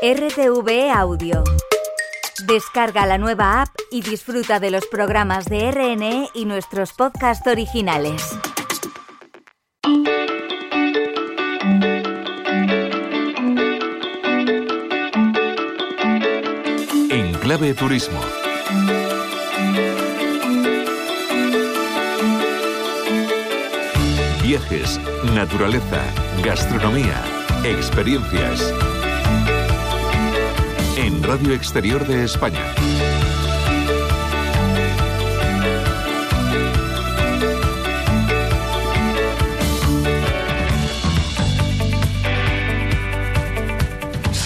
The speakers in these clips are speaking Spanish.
RTV Audio. Descarga la nueva app y disfruta de los programas de RNE y nuestros podcasts originales. En Clave Turismo. Viajes, naturaleza, gastronomía, experiencias. Radio Exterior de España.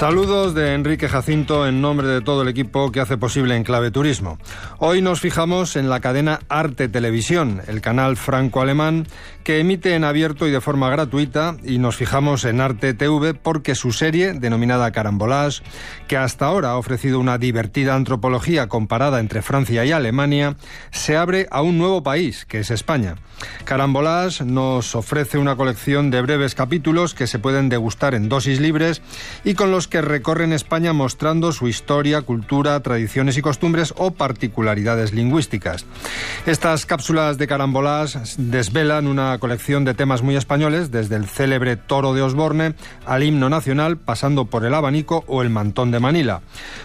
Saludos de Enrique Jacinto en nombre de todo el equipo que hace posible Enclave Turismo. Hoy nos fijamos en la cadena Arte Televisión, el canal franco-alemán que emite en abierto y de forma gratuita y nos fijamos en Arte TV porque su serie, denominada Carambolage, que hasta ahora ha ofrecido una divertida antropología comparada entre Francia y Alemania, se abre a un nuevo país, que es España. Carambolage nos ofrece una colección de breves capítulos que se pueden degustar en dosis libres y con los que recorren España mostrando su historia, cultura, tradiciones y costumbres o particularidades lingüísticas. Estas cápsulas de carambolás desvelan una colección de temas muy españoles, desde el célebre toro de Osborne al himno nacional, pasando por el abanico o el mantón de Manila.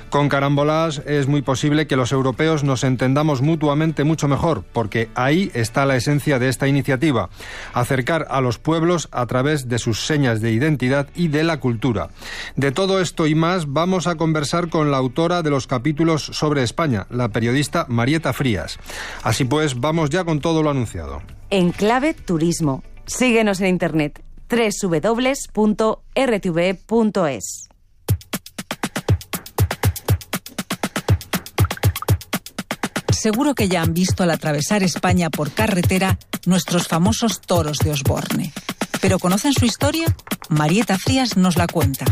Con carambolás es muy posible que los europeos nos entendamos mutuamente mucho mejor, porque ahí está la esencia de esta iniciativa, acercar a los pueblos a través de sus señas de identidad y de la cultura. De todo esto y más vamos a conversar con la autora de los capítulos sobre España, la periodista Marieta Frías. Así pues, vamos ya con todo lo anunciado. En clave turismo. Síguenos en internet www.rtv.es. Seguro que ya han visto al atravesar España por carretera nuestros famosos toros de Osborne. ¿Pero conocen su historia? Marieta Frías nos la cuenta.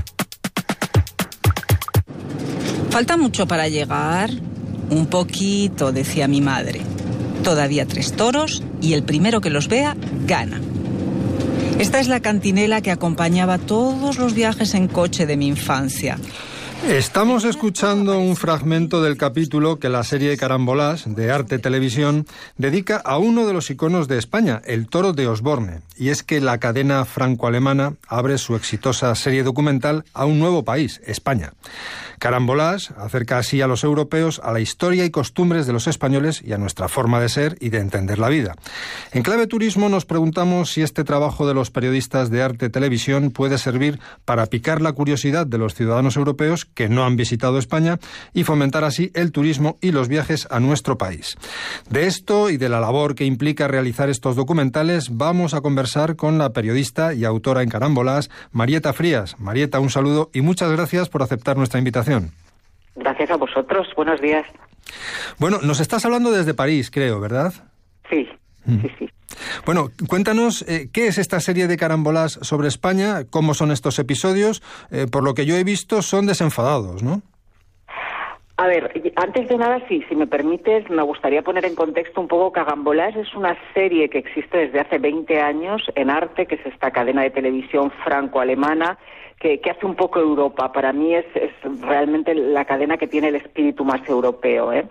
¿Falta mucho para llegar? Un poquito, decía mi madre. Todavía tres toros y el primero que los vea gana. Esta es la cantinela que acompañaba todos los viajes en coche de mi infancia. Estamos escuchando un fragmento del capítulo que la serie Carambolás de Arte Televisión dedica a uno de los iconos de España, el toro de Osborne. Y es que la cadena franco-alemana abre su exitosa serie documental a un nuevo país, España. Carambolás acerca así a los europeos a la historia y costumbres de los españoles y a nuestra forma de ser y de entender la vida. En clave turismo nos preguntamos si este trabajo de los periodistas de Arte Televisión puede servir para picar la curiosidad de los ciudadanos europeos que no han visitado España y fomentar así el turismo y los viajes a nuestro país. De esto y de la labor que implica realizar estos documentales vamos a conversar con la periodista y autora en Carambolás, Marieta Frías. Marieta, un saludo y muchas gracias por aceptar nuestra invitación. Gracias a vosotros. Buenos días. Bueno, nos estás hablando desde París, creo, ¿verdad? Sí, sí, sí. Bueno, cuéntanos eh, qué es esta serie de carambolas sobre España, cómo son estos episodios. Eh, por lo que yo he visto, son desenfadados, ¿no? A ver, antes de nada, sí, si me permites, me gustaría poner en contexto un poco Cagambolás. Es una serie que existe desde hace 20 años en Arte, que es esta cadena de televisión franco-alemana que, hace un poco Europa. Para mí es, es, realmente la cadena que tiene el espíritu más europeo. ¿eh?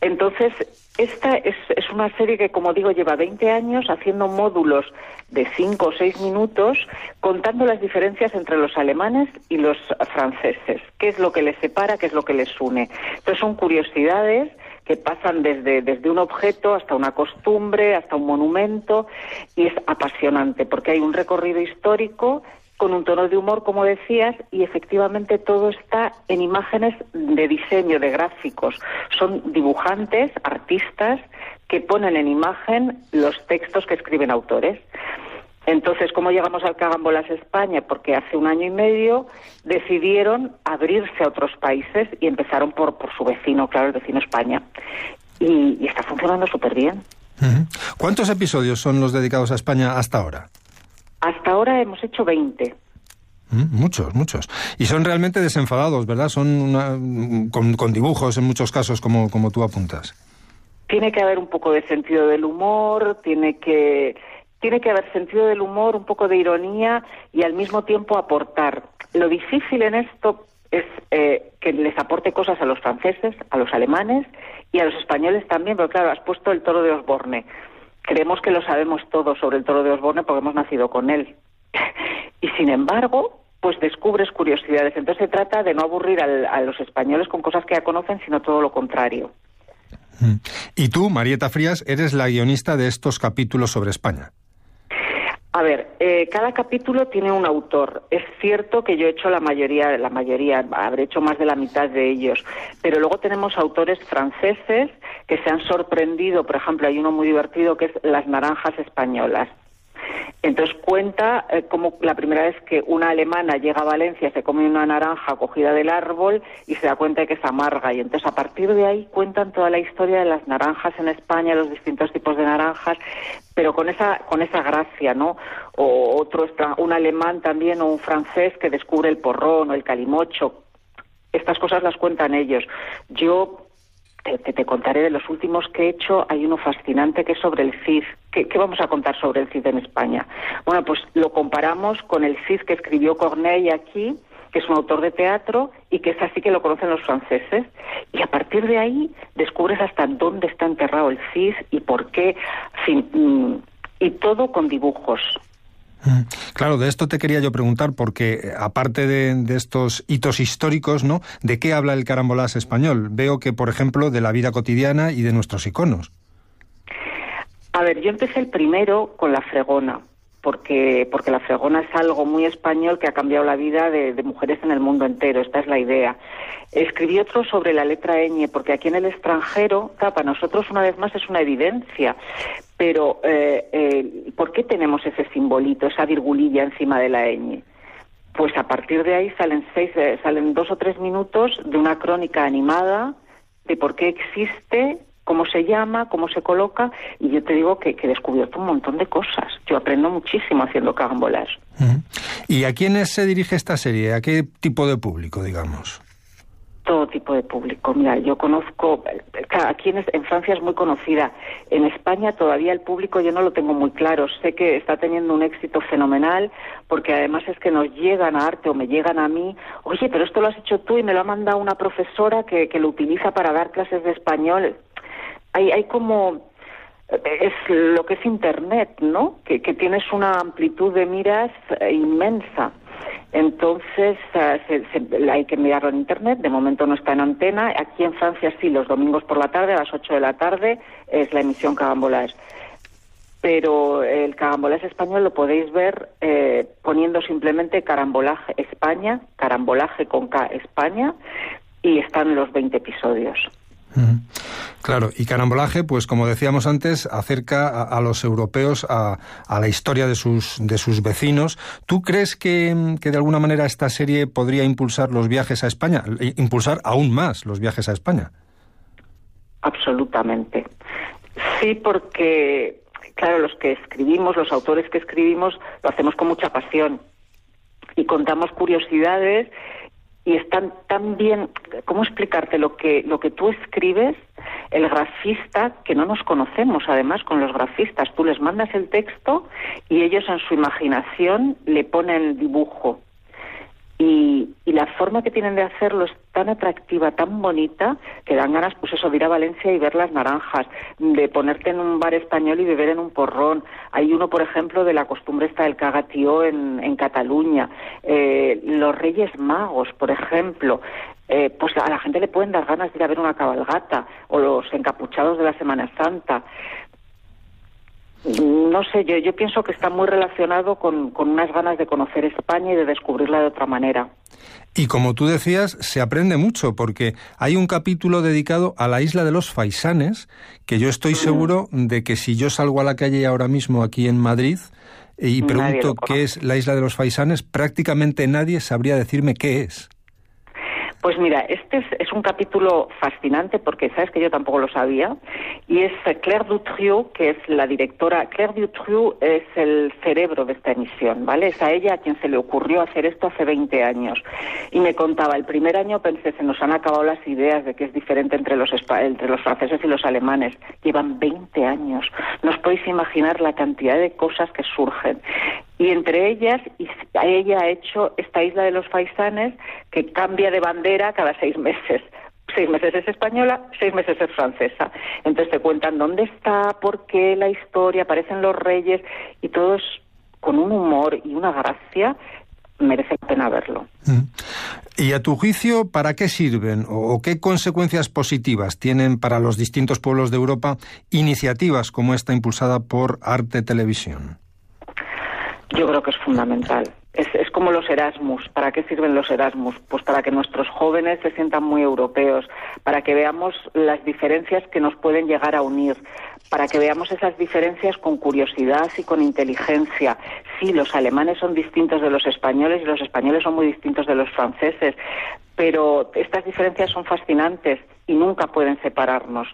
Entonces, esta es, es una serie que, como digo, lleva 20 años haciendo módulos de 5 o 6 minutos contando las diferencias entre los alemanes y los franceses. ¿Qué es lo que les separa? ¿Qué es lo que les une? Entonces, son curiosidades que pasan desde, desde un objeto hasta una costumbre, hasta un monumento, y es apasionante porque hay un recorrido histórico con un tono de humor, como decías, y efectivamente todo está en imágenes de diseño, de gráficos. Son dibujantes, artistas, que ponen en imagen los textos que escriben autores. Entonces, ¿cómo llegamos al Cagambolas España? Porque hace un año y medio decidieron abrirse a otros países y empezaron por, por su vecino, claro, el vecino España. Y, está funcionando súper bien. ¿Cuántos episodios son los dedicados a España hasta ahora? Hasta ahora hemos hecho 20. Muchos, muchos. Y son realmente desenfadados, ¿verdad? Son con, dibujos en muchos casos, como, como tú apuntas. Tiene que haber un poco de sentido del humor, tiene que, tiene que haber sentido del humor, un poco de ironía y al mismo tiempo aportar. Lo difícil en esto es eh, que les aporte cosas a los franceses, a los alemanes y a los españoles también, pero claro, has puesto el toro de Osborne. Creemos que lo sabemos todo sobre el toro de Osborne porque hemos nacido con él. y sin embargo, pues descubres curiosidades. Entonces se trata de no aburrir a los españoles con cosas que ya conocen, sino todo lo contrario. Mm. Y tú, Marieta Frías, eres la guionista de estos capítulos sobre España. A ver, eh, cada capítulo tiene un autor. Es cierto que yo he hecho la mayoría, la mayoría, habré hecho más de la mitad de ellos, pero luego tenemos autores franceses que se han sorprendido. Por ejemplo, hay uno muy divertido que es Las naranjas españolas. Entonces cuenta eh, como la primera vez que una alemana llega a Valencia, se come una naranja cogida del árbol y se da cuenta de que es amarga. Y entonces a partir de ahí cuentan toda la historia de las naranjas en España, los distintos tipos de naranjas, pero con esa, con esa gracia, ¿no? O otro, un alemán también o un francés que descubre el porrón o el calimocho. Estas cosas las cuentan ellos. Yo te, te, contaré de los últimos que he hecho. Hay uno fascinante que es sobre el CID. ¿Qué, vamos a contar sobre el CID en España? Bueno, pues lo comparamos con el CID que escribió Corneille aquí, que es un autor de teatro y que es así que lo conocen los franceses. Y a partir de ahí descubres hasta dónde está enterrado el CID y por qué. Mm, y todo con dibujos. Claro, de esto te quería yo preguntar, porque eh, aparte de, estos hitos históricos, ¿no? ¿De qué habla el carambolás español? Veo que, por ejemplo, de la vida cotidiana y de nuestros iconos. A ver, yo empecé el primero con la fregona, porque, porque la fregona es algo muy español que ha cambiado la vida de, mujeres en el mundo entero, esta es la idea. Escribí otro sobre la letra ñ, porque aquí en el extranjero, para nosotros una vez más es una evidencia, pero eh, eh, ¿por qué tenemos ese simbolito, esa virgulilla encima de la ñ? Pues a partir de ahí salen, seis, eh, salen dos o tres minutos de una crónica animada de por qué existe cómo se llama, cómo se coloca, y yo te digo que, he descubierto un montón de cosas. Yo aprendo muchísimo haciendo carambolas. ¿Y a quiénes se dirige esta serie? ¿A qué tipo de público, digamos? Todo tipo de público. Mira, yo conozco, aquí en, en Francia es muy conocida. En España todavía el público yo no lo tengo muy claro. Sé que está teniendo un éxito fenomenal porque además es que nos llegan a arte o me llegan a mí. Oye, pero esto lo has hecho tú y me lo ha mandado una profesora que, que lo utiliza para dar clases de español hay, hay como es lo que es Internet, ¿no? Que, tienes una amplitud de miras eh, inmensa. Entonces, eh, hay que mirarlo en Internet. De momento no está en antena. Aquí en Francia sí, los domingos por la tarde, a las 8 de la tarde, es la emisión Carambolage. Pero el Carambolage español lo podéis ver eh, poniendo simplemente Carambolaje España, Carambolaje con K España, y están los 20 episodios. Claro, y Carambolaje, pues como decíamos antes, acerca a, los europeos a, la historia de sus, de sus vecinos. ¿Tú crees que, que, de alguna manera esta serie podría impulsar los viajes a España, impulsar aún más los viajes a España? Absolutamente. Sí, porque, claro, los que escribimos, los autores que escribimos, lo hacemos con mucha pasión y contamos curiosidades y están tan bien, ¿cómo explicarte lo que lo que tú escribes? El grafista, que no nos conocemos además con los grafistas, tú les mandas el texto y ellos en su imaginación le ponen dibujo y, la forma que tienen de hacerlo es tan atractiva, tan bonita, que dan ganas, pues eso, de ir a Valencia y ver las naranjas, de ponerte en un bar español y beber en un porrón. Hay uno, por ejemplo, de la costumbre esta del cagatío en, en Cataluña. Eh, los Reyes Magos, por ejemplo. Eh, pues a la gente le pueden dar ganas de ir a ver una cabalgata o los encapuchados de la Semana Santa. No sé, yo, yo pienso que está muy relacionado con, con unas ganas de conocer España y de descubrirla de otra manera. Y como tú decías, se aprende mucho porque hay un capítulo dedicado a la isla de los Faisanes, que yo estoy seguro de que si yo salgo a la calle ahora mismo aquí en Madrid y pregunto qué es la isla de los Faisanes, prácticamente nadie sabría decirme qué es. Pues mira, este es, un capítulo fascinante porque sabes que yo tampoco lo sabía y es Claire Dutrieu, que es la directora. Claire Dutrieu es el cerebro de esta emisión, ¿vale? Es a ella a quien se le ocurrió hacer esto hace 20 años. Y me contaba, el primer año pensé, se nos han acabado las ideas de que es diferente entre los, entre los franceses y los alemanes. Llevan 20 años. No os podéis imaginar la cantidad de cosas que surgen. Y entre ellas, ella ha hecho esta isla de los faisanes que cambia de bandera cada seis meses seis meses es española, seis meses es francesa. Entonces te cuentan dónde está, por qué, la historia, aparecen los reyes y todo es con un humor y una gracia merece la pena verlo. Mm. ¿Y a tu juicio, para qué sirven o qué consecuencias positivas tienen para los distintos pueblos de Europa iniciativas como esta impulsada por Arte Televisión? Yo creo que es fundamental. Es, es, como los Erasmus. ¿Para qué sirven los Erasmus? Pues para que nuestros jóvenes se sientan muy europeos, para que veamos las diferencias que nos pueden llegar a unir, para que veamos esas diferencias con curiosidad y con inteligencia. Sí, los alemanes son distintos de los españoles y los españoles son muy distintos de los franceses, pero estas diferencias son fascinantes y nunca pueden separarnos.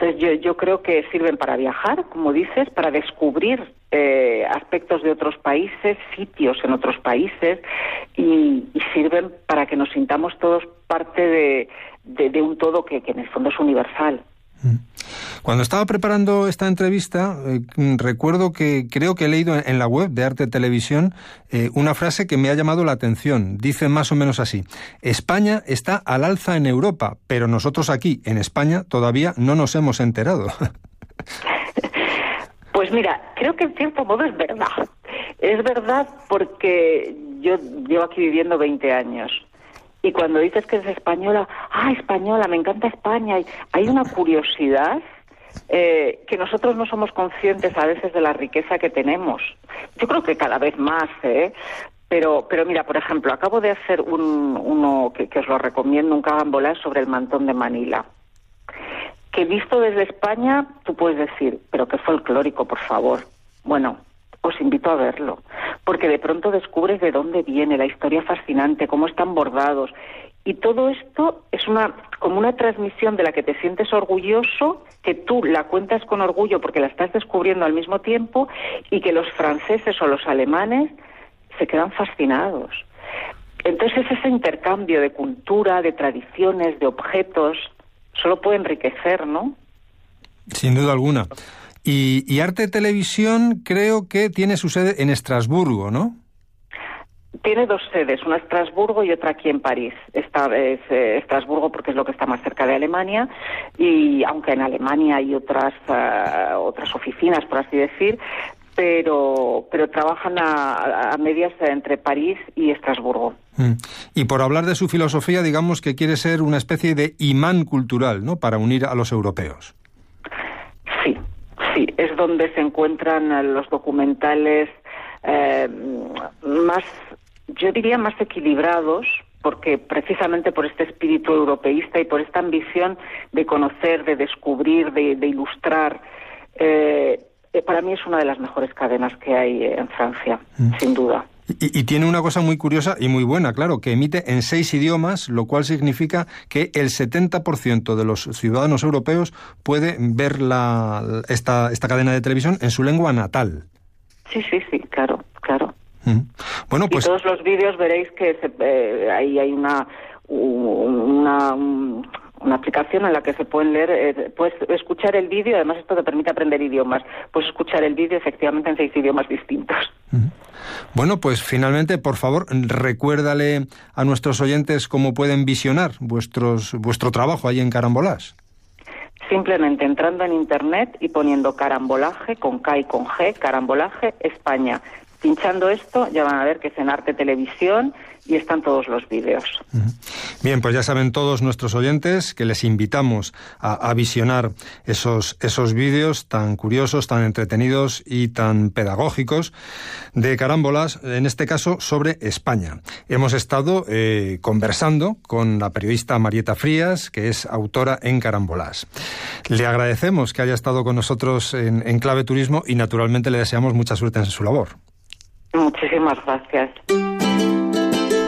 Entonces yo, yo creo que sirven para viajar, como dices, para descubrir eh, aspectos de otros países, sitios en otros países y, sirven para que nos sintamos todos parte de, un todo que en el fondo es universal. Mm. Cuando estaba preparando esta entrevista, eh, recuerdo que creo que he leído en, la web de Arte Televisión eh, una frase que me ha llamado la atención. Dice más o menos así, España está al alza en Europa, pero nosotros aquí, en España, todavía no nos hemos enterado. Pues mira, creo que en cierto modo es verdad. Es verdad porque yo llevo aquí viviendo 20 años y cuando dices que es española, ah, española, me encanta España, hay una curiosidad eh, que nosotros no somos conscientes a veces de la riqueza que tenemos. Yo creo que cada vez más, ¿eh? Pero, pero mira, por ejemplo, acabo de hacer un, uno que, os lo recomiendo, un cagambolás sobre el mantón de Manila. Que visto desde España, tú puedes decir, pero qué folclórico, por favor. Bueno, os invito a verlo, porque de pronto descubres de dónde viene la historia fascinante, cómo están bordados. Y todo esto es una como una transmisión de la que te sientes orgulloso, que tú la cuentas con orgullo porque la estás descubriendo al mismo tiempo y que los franceses o los alemanes se quedan fascinados. Entonces ese intercambio de cultura, de tradiciones, de objetos, solo puede enriquecer, ¿no? Sin duda alguna. Y, Arte Televisión creo que tiene su sede en Estrasburgo, ¿no? Tiene dos sedes, una en Estrasburgo y otra aquí en París. Esta es eh, Estrasburgo porque es lo que está más cerca de Alemania y aunque en Alemania hay otras eh, otras oficinas, por así decir, pero pero trabajan a, medias entre París y Estrasburgo. Mm. Y por hablar de su filosofía, digamos que quiere ser una especie de imán cultural, ¿no? Para unir a los europeos. Es donde se encuentran eh, los documentales eh, más, yo diría, más equilibrados, porque precisamente por este espíritu europeísta y por esta ambición de conocer, de descubrir, de, ilustrar, eh, para mí es una de las mejores cadenas que hay en Francia, mm. sin duda. Y, tiene una cosa muy curiosa y muy buena, claro, que emite en seis idiomas, lo cual significa que el 70% de los ciudadanos europeos puede ver la, esta, esta cadena de televisión en su lengua natal. Sí, sí, sí, claro, claro. Bueno, pues... Y todos los vídeos veréis que eh, ahí hay una, una, una aplicación en la que se pueden leer, eh, puedes escuchar el vídeo, además esto te permite aprender idiomas, puedes escuchar el vídeo efectivamente en seis idiomas distintos. Bueno, pues finalmente, por favor, recuérdale a nuestros oyentes cómo pueden visionar vuestros, vuestro trabajo ahí en Carambolás. Simplemente entrando en internet y poniendo carambolaje con K y con G, carambolaje España. Pinchando esto ya van a ver que es en Arte Televisión y están todos los vídeos. Bien, pues ya saben todos nuestros oyentes que les invitamos a, visionar esos, esos vídeos tan curiosos, tan entretenidos y tan pedagógicos de carámbolas, en este caso sobre España. Hemos estado eh, conversando con la periodista Marieta Frías, que es autora en Carambolas. Le agradecemos que haya estado con nosotros en, en Clave Turismo y naturalmente le deseamos mucha suerte en su labor. Muchísimas gracias.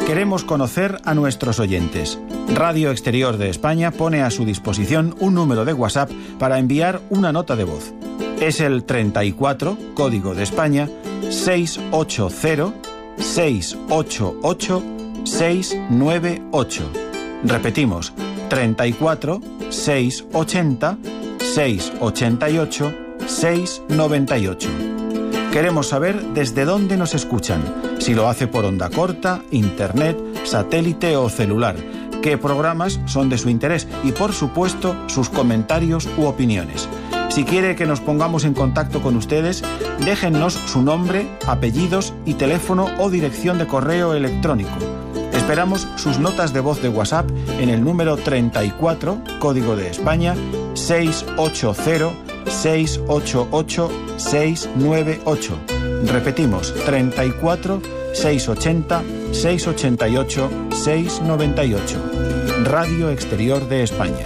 Queremos conocer a nuestros oyentes. Radio Exterior de España pone a su disposición un número de WhatsApp para enviar una nota de voz. Es el 34, código de España, 680 688 698. Repetimos, 34 680 688 698. Queremos saber desde dónde nos escuchan, si lo hace por onda corta, internet, satélite o celular, qué programas son de su interés y por supuesto sus comentarios u opiniones. Si quiere que nos pongamos en contacto con ustedes, déjennos su nombre, apellidos y teléfono o dirección de correo electrónico. Esperamos sus notas de voz de WhatsApp en el número 34, código de España, 680-688-698. Repetimos, 34 680 688 698. Radio Exterior de España.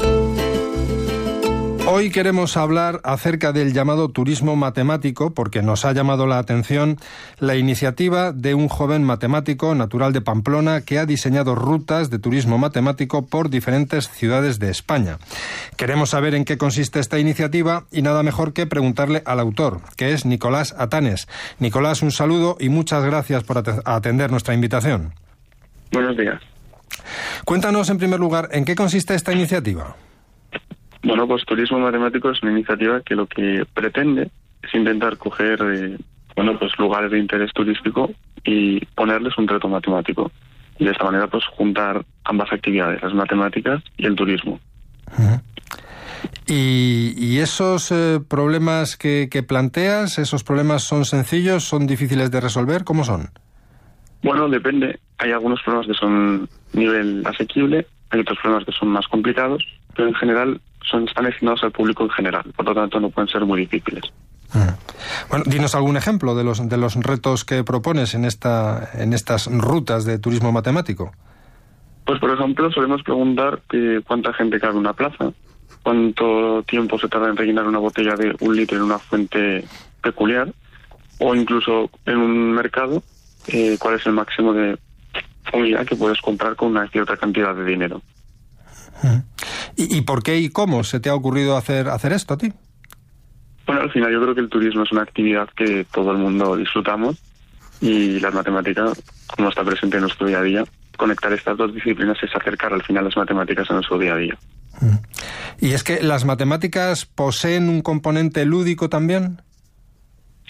Hoy queremos hablar acerca del llamado turismo matemático porque nos ha llamado la atención la iniciativa de un joven matemático natural de Pamplona que ha diseñado rutas de turismo matemático por diferentes ciudades de España. Queremos saber en qué consiste esta iniciativa y nada mejor que preguntarle al autor, que es Nicolás Atanes. Nicolás, un saludo y muchas gracias por atender nuestra invitación. Buenos días. Cuéntanos en primer lugar en qué consiste esta iniciativa. Bueno, pues Turismo Matemático es una iniciativa que lo que pretende es intentar coger eh, bueno, pues lugares de interés turístico y ponerles un reto matemático. Y de esta manera, pues juntar ambas actividades, las matemáticas y el turismo. ¿Y, esos eh, problemas que, que, planteas, esos problemas son sencillos, son difíciles de resolver? ¿Cómo son? Bueno, depende. Hay algunos problemas que son nivel asequible, hay otros problemas que son más complicados, pero en general son, están destinados al público en general, por lo tanto no pueden ser muy difíciles. Ah. Bueno, dinos algún ejemplo de los, de los retos que propones en, esta, en estas rutas de turismo matemático. Pues, por ejemplo, solemos preguntar que cuánta gente cabe en una plaza, cuánto tiempo se tarda en rellenar una botella de un litro en una fuente peculiar, o incluso en un mercado, eh, cuál es el máximo de unidad que puedes comprar con una cierta cantidad de dinero. ¿Y, por qué y cómo se te ha ocurrido hacer, hacer esto a ti? Bueno, al final yo creo que el turismo es una actividad que todo el mundo disfrutamos y las matemáticas, como está presente en nuestro día a día, conectar estas dos disciplinas es acercar al final las matemáticas a nuestro día a día. ¿Y es que las matemáticas poseen un componente lúdico también?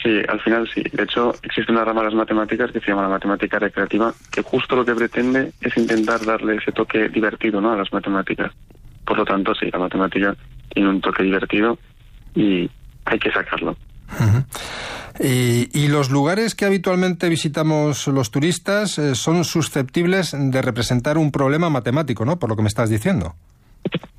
Sí, al final sí. De hecho, existe una rama de las matemáticas que se llama la matemática recreativa, que justo lo que pretende es intentar darle ese toque divertido ¿no? a las matemáticas. Por lo tanto, sí, la matemática tiene un toque divertido y hay que sacarlo. y, los lugares que habitualmente visitamos los turistas eh, son susceptibles de representar un problema matemático, ¿no? Por lo que me estás diciendo.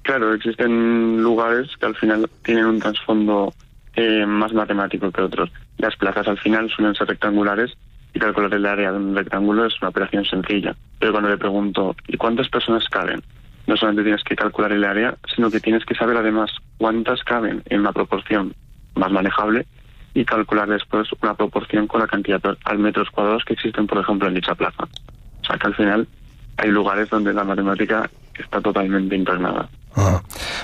Claro, existen lugares que al final tienen un trasfondo eh, más matemático que otros. Las plazas al final suelen ser rectangulares y calcular el área de un rectángulo es una operación sencilla. Pero cuando le pregunto, ¿y cuántas personas caben? No solamente tienes que calcular el área, sino que tienes que saber además cuántas caben en una proporción más manejable y calcular después una proporción con la cantidad al metros cuadrados que existen, por ejemplo, en dicha plaza. O sea que al final hay lugares donde la matemática está totalmente impregnada.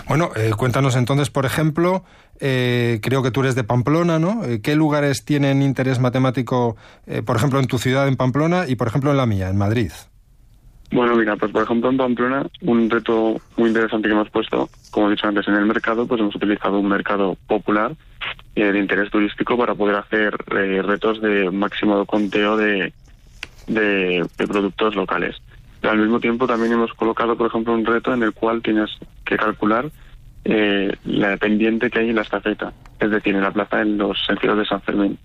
Bueno, eh, cuéntanos entonces, por ejemplo, eh, creo que tú eres de Pamplona, ¿no? Eh, ¿Qué lugares tienen interés matemático, por ejemplo, en tu ciudad, en Pamplona, y por ejemplo en la mía, en Madrid? Bueno, mira, pues por ejemplo en Pamplona, un reto muy interesante que hemos puesto, como he dicho antes, en el mercado, pues hemos utilizado un mercado popular de interés turístico para poder hacer retos de máximo conteo de, de productos locales. Al mismo tiempo también hemos colocado, por ejemplo, un reto en el cual tienes que calcular eh, la pendiente que hay en la estafeta, es decir, en la plaza en los sentidos de San Fermín.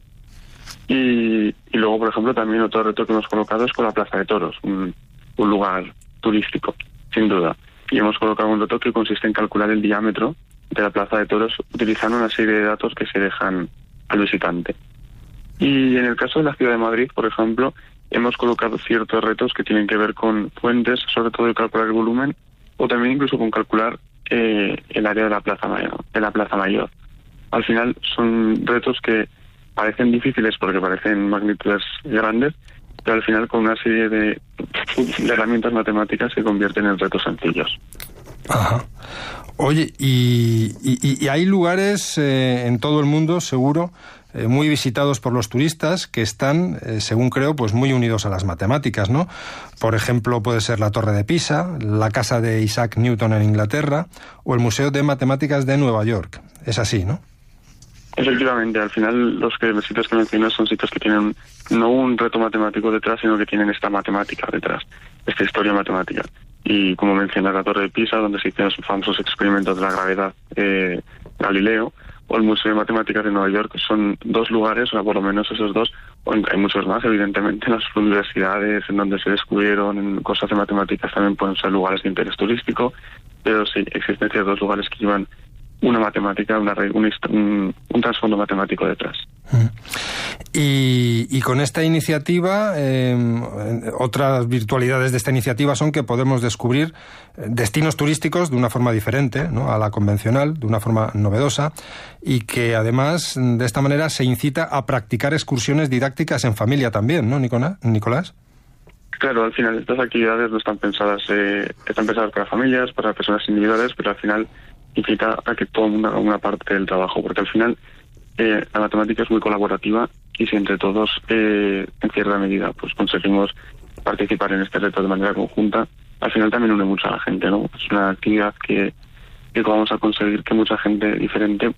Y, luego, por ejemplo, también otro reto que hemos colocado es con la Plaza de Toros, un, lugar turístico, sin duda. Y hemos colocado un reto que consiste en calcular el diámetro de la Plaza de Toros utilizando una serie de datos que se dejan al visitante. Y en el caso de la ciudad de Madrid, por ejemplo, hemos colocado ciertos retos que tienen que ver con fuentes, sobre todo de calcular el volumen, o también incluso con calcular eh, el área de la plaza mayor, de la plaza mayor. Al final son retos que parecen difíciles porque parecen magnitudes grandes, pero al final con una serie de, herramientas matemáticas se convierten en retos sencillos. Ajá. Oye, y, hay lugares eh, en todo el mundo, seguro, eh, muy visitados por los turistas que están, eh, según creo, pues muy unidos a las matemáticas, ¿no? Por ejemplo, puede ser la Torre de Pisa, la casa de Isaac Newton en Inglaterra o el Museo de Matemáticas de Nueva York. Es así, ¿no? Efectivamente, al final los que, sitios que mencionas son sitios que tienen no un reto matemático detrás, sino que tienen esta matemática detrás, esta historia matemática. Y como mencionas, la Torre de Pisa, donde se hicieron los famosos experimentos de la gravedad eh, Galileo, o el Museo de Matemáticas de Nueva York, son dos lugares, o por lo menos esos dos, o hay muchos más, evidentemente, en las universidades en donde se descubrieron cosas de matemáticas también pueden ser lugares de interés turístico, pero sí, existen dos lugares que llevan una matemática, una, un, un, trasfondo matemático detrás. Mm. Y, con esta iniciativa, em, otras virtualidades de esta iniciativa son que podemos descubrir eh, destinos turísticos de una forma diferente ¿no? a la convencional, de una forma novedosa, y que además de esta manera se incita a practicar excursiones didácticas en familia también, ¿no, Nicolás? Claro, al final estas actividades no están pensadas, eh, están pensadas para familias, para personas individuales, pero al final implica a que todo el mundo haga una parte del trabajo, porque al final eh, la matemática es muy colaborativa y si entre todos, eh, en cierta medida, pues conseguimos participar en este reto de manera conjunta, al final también une mucho a la gente, ¿no? Es una actividad que, que vamos a conseguir que mucha gente diferente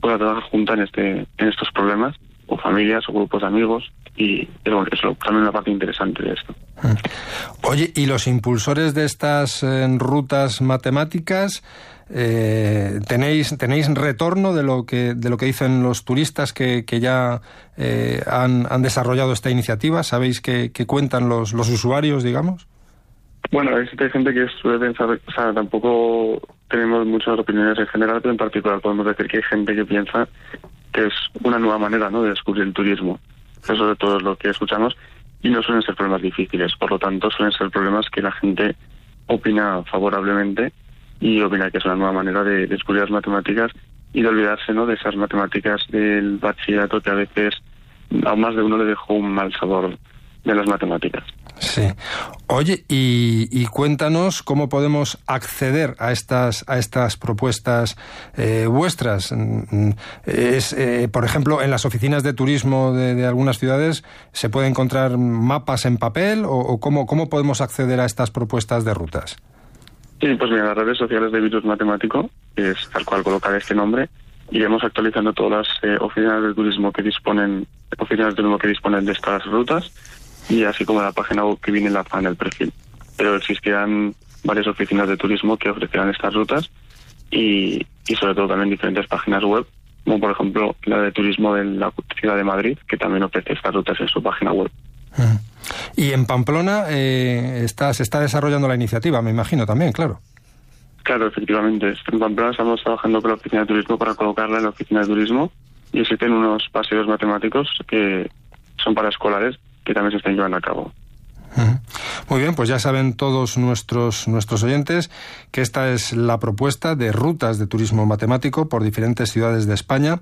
pueda trabajar junta en este en estos problemas o familias o grupos de amigos y eso es también una parte interesante de esto. Mm. Oye, ¿y los impulsores de estas eh, rutas matemáticas eh, tenéis tenéis retorno de lo que de lo que dicen los turistas que, que ya eh, han, han, desarrollado esta iniciativa? ¿Sabéis qué cuentan los, los usuarios, digamos? Bueno, hay gente que suele pensar, o sea, tampoco tenemos muchas opiniones en general, pero en particular podemos decir que hay gente que piensa que es una nueva manera ¿no? de descubrir el turismo. Eso de todo lo que escuchamos. Y no suelen ser problemas difíciles, por lo tanto suelen ser problemas que la gente opina favorablemente y opina que es una nueva manera de descubrir las matemáticas y de olvidarse ¿no? de esas matemáticas del bachillerato que a veces a más de uno le dejó un mal sabor de las matemáticas. Sí. Oye, y, cuéntanos cómo podemos acceder a estas, a estas propuestas eh, vuestras. Mm, es, eh, por ejemplo, en las oficinas de turismo de, algunas ciudades, ¿se puede encontrar mapas en papel o, cómo, cómo podemos acceder a estas propuestas de rutas? Sí, pues mira, las redes sociales de Virus Matemático, que es tal cual colocar este nombre, iremos actualizando todas las eh, oficinas de turismo que disponen, oficinas de turismo que disponen de estas rutas y así como la página web que viene en, la, en el perfil. Pero existirán varias oficinas de turismo que ofrecerán estas rutas y, y sobre todo también diferentes páginas web, como por ejemplo la de turismo de la ciudad de Madrid, que también ofrece estas rutas en su página web. Y en Pamplona eh, está, se está desarrollando la iniciativa, me imagino también, claro. Claro, efectivamente. En Pamplona estamos trabajando con la oficina de turismo para colocarla en la oficina de turismo y existen unos paseos matemáticos que son para escolares que también se están llevando a cabo. Muy bien, pues ya saben todos nuestros, nuestros oyentes que esta es la propuesta de rutas de turismo matemático por diferentes ciudades de España,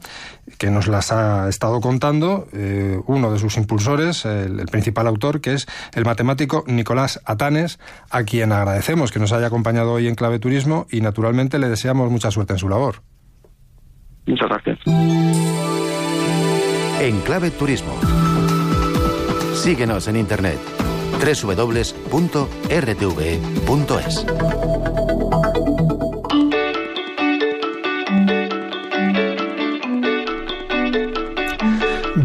que nos las ha estado contando eh, uno de sus impulsores, el, el, principal autor, que es el matemático Nicolás Atanes, a quien agradecemos que nos haya acompañado hoy en Clave Turismo y naturalmente le deseamos mucha suerte en su labor. Muchas gracias. En Clave Turismo. Síguenos en internet www.rtv.es.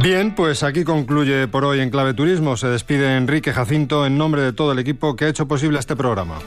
Bien, pues aquí concluye por hoy en Clave Turismo. Se despide Enrique Jacinto en nombre de todo el equipo que ha hecho posible este programa.